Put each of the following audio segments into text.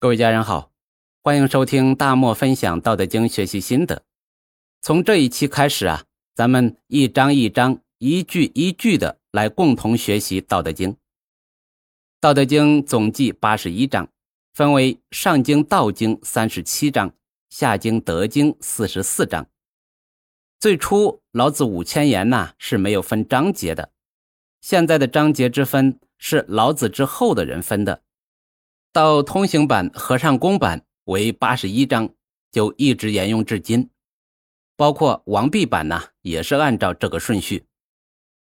各位家人好，欢迎收听大漠分享《道德经》学习心得。从这一期开始啊，咱们一章一章、一句一句的来共同学习《道德经》。《道德经》总计八十一章，分为上经、道经三十七章，下经、德经四十四章。最初老子五千言呐是没有分章节的，现在的章节之分是老子之后的人分的。到通行版、和尚公版为八十一章，就一直沿用至今。包括王弼版呢，也是按照这个顺序。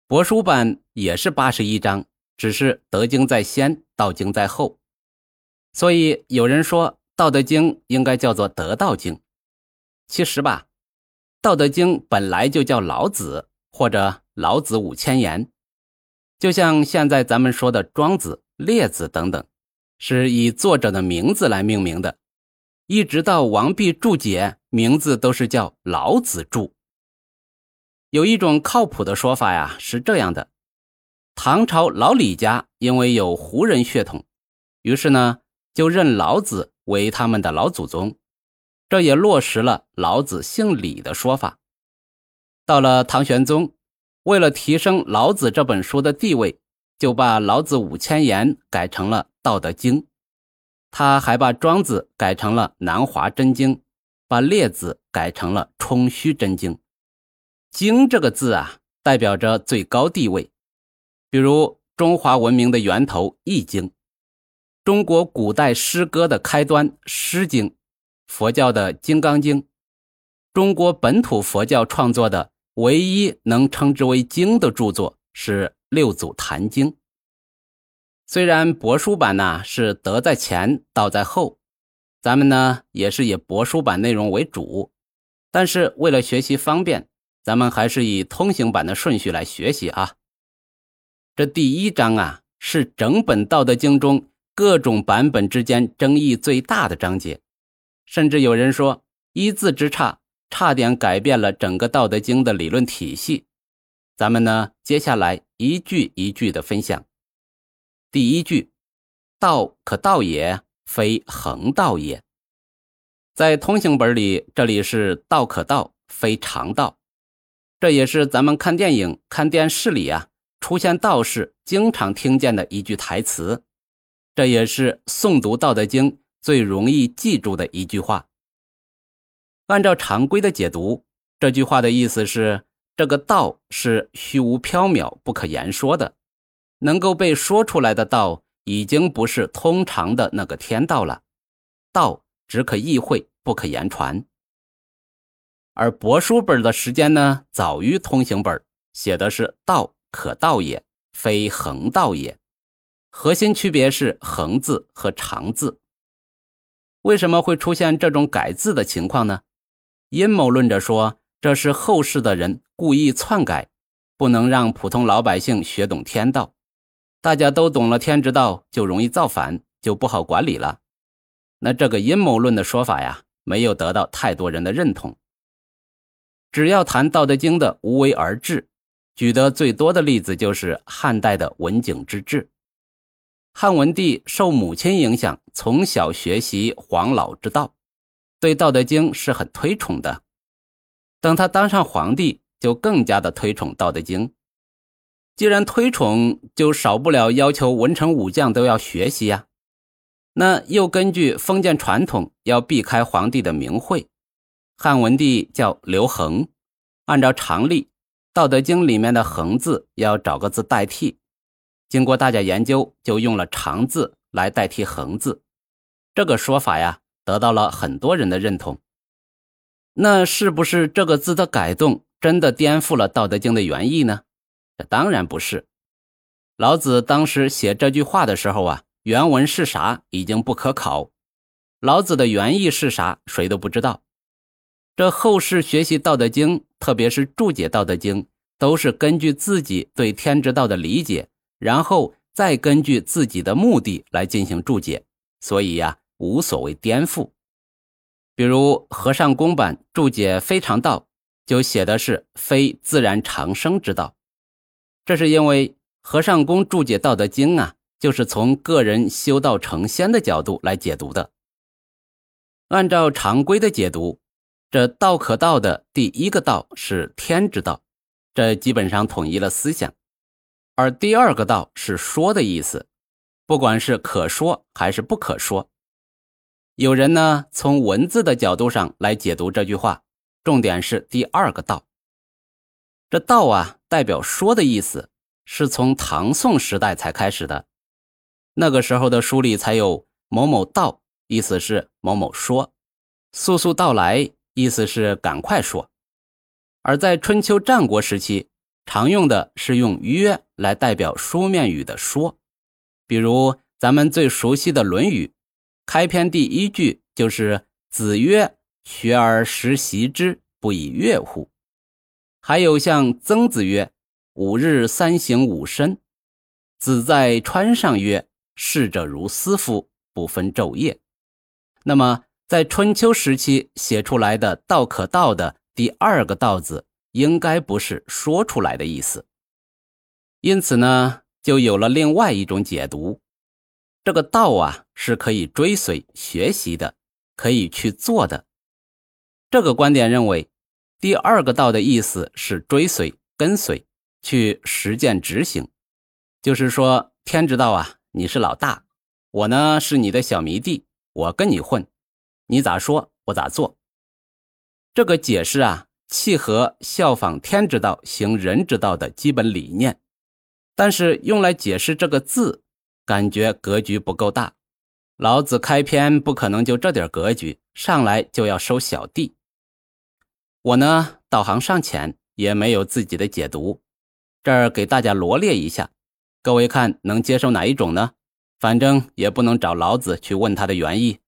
帛书版也是八十一章，只是德经在先，道经在后。所以有人说《道德经》应该叫做《德道经》。其实吧，《道德经》本来就叫老子或者老子五千言，就像现在咱们说的庄子、列子等等。是以作者的名字来命名的，一直到王弼注解，名字都是叫老子注。有一种靠谱的说法呀，是这样的：唐朝老李家因为有胡人血统，于是呢就认老子为他们的老祖宗，这也落实了老子姓李的说法。到了唐玄宗，为了提升老子这本书的地位。就把《老子五千言》改成了《道德经》，他还把《庄子》改成了《南华真经》，把《列子》改成了《冲虚真经》。经这个字啊，代表着最高地位。比如中华文明的源头《易经》，中国古代诗歌的开端《诗经》，佛教的《金刚经》，中国本土佛教创作的唯一能称之为经的著作是。六祖坛经，虽然帛书版呢是德在前，道在后，咱们呢也是以帛书版内容为主，但是为了学习方便，咱们还是以通行版的顺序来学习啊。这第一章啊是整本《道德经》中各种版本之间争议最大的章节，甚至有人说一字之差，差点改变了整个《道德经》的理论体系。咱们呢，接下来一句一句的分享。第一句，道可道也，非恒道也。在通行本里，这里是道可道，非常道。这也是咱们看电影、看电视里啊，出现道士经常听见的一句台词。这也是诵读《道德经》最容易记住的一句话。按照常规的解读，这句话的意思是。这个道是虚无缥缈、不可言说的，能够被说出来的道，已经不是通常的那个天道了。道只可意会，不可言传。而帛书本的时间呢，早于通行本，写的是“道可道也，非恒道也”。核心区别是“恒”字和“长”字。为什么会出现这种改字的情况呢？阴谋论者说。这是后世的人故意篡改，不能让普通老百姓学懂天道。大家都懂了天之道，就容易造反，就不好管理了。那这个阴谋论的说法呀，没有得到太多人的认同。只要谈《道德经》的无为而治，举得最多的例子就是汉代的文景之治。汉文帝受母亲影响，从小学习黄老之道，对《道德经》是很推崇的。等他当上皇帝，就更加的推崇《道德经》。既然推崇，就少不了要求文臣武将都要学习呀。那又根据封建传统，要避开皇帝的名讳。汉文帝叫刘恒，按照常例，《道德经》里面的“恒”字要找个字代替。经过大家研究，就用了“长”字来代替“恒”字。这个说法呀，得到了很多人的认同。那是不是这个字的改动真的颠覆了《道德经》的原意呢？这当然不是。老子当时写这句话的时候啊，原文是啥已经不可考，老子的原意是啥谁都不知道。这后世学习《道德经》，特别是注解《道德经》，都是根据自己对天之道的理解，然后再根据自己的目的来进行注解，所以呀，无所谓颠覆。比如和尚公版注解“非常道”，就写的是“非自然长生之道”。这是因为和尚公注解《道德经》啊，就是从个人修道成仙的角度来解读的，按照常规的解读，这道可道的第一个道是天之道，这基本上统一了思想；而第二个道是说的意思，不管是可说还是不可说。有人呢从文字的角度上来解读这句话，重点是第二个道。这道啊，代表说的意思，是从唐宋时代才开始的。那个时候的书里才有某某道，意思是某某说；速速到来，意思是赶快说。而在春秋战国时期，常用的是用曰来代表书面语的说。比如咱们最熟悉的《论语》，开篇第一句就是“子曰：学而时习之，不亦说乎？”还有像曾子曰：“五日三省吾身。”子在川上曰：“逝者如斯夫，不分昼夜。”那么，在春秋时期写出来的“道可道”的第二个“道”字，应该不是说出来的意思。因此呢，就有了另外一种解读：这个“道”啊，是可以追随学习的，可以去做的。这个观点认为。第二个道的意思是追随、跟随，去实践执行。就是说，天之道啊，你是老大，我呢是你的小迷弟，我跟你混，你咋说我咋做。这个解释啊，契合效仿天之道、行人之道的基本理念，但是用来解释这个字，感觉格局不够大。老子开篇不可能就这点格局，上来就要收小弟。我呢，道行尚浅，也没有自己的解读，这儿给大家罗列一下，各位看能接受哪一种呢？反正也不能找老子去问他的原意。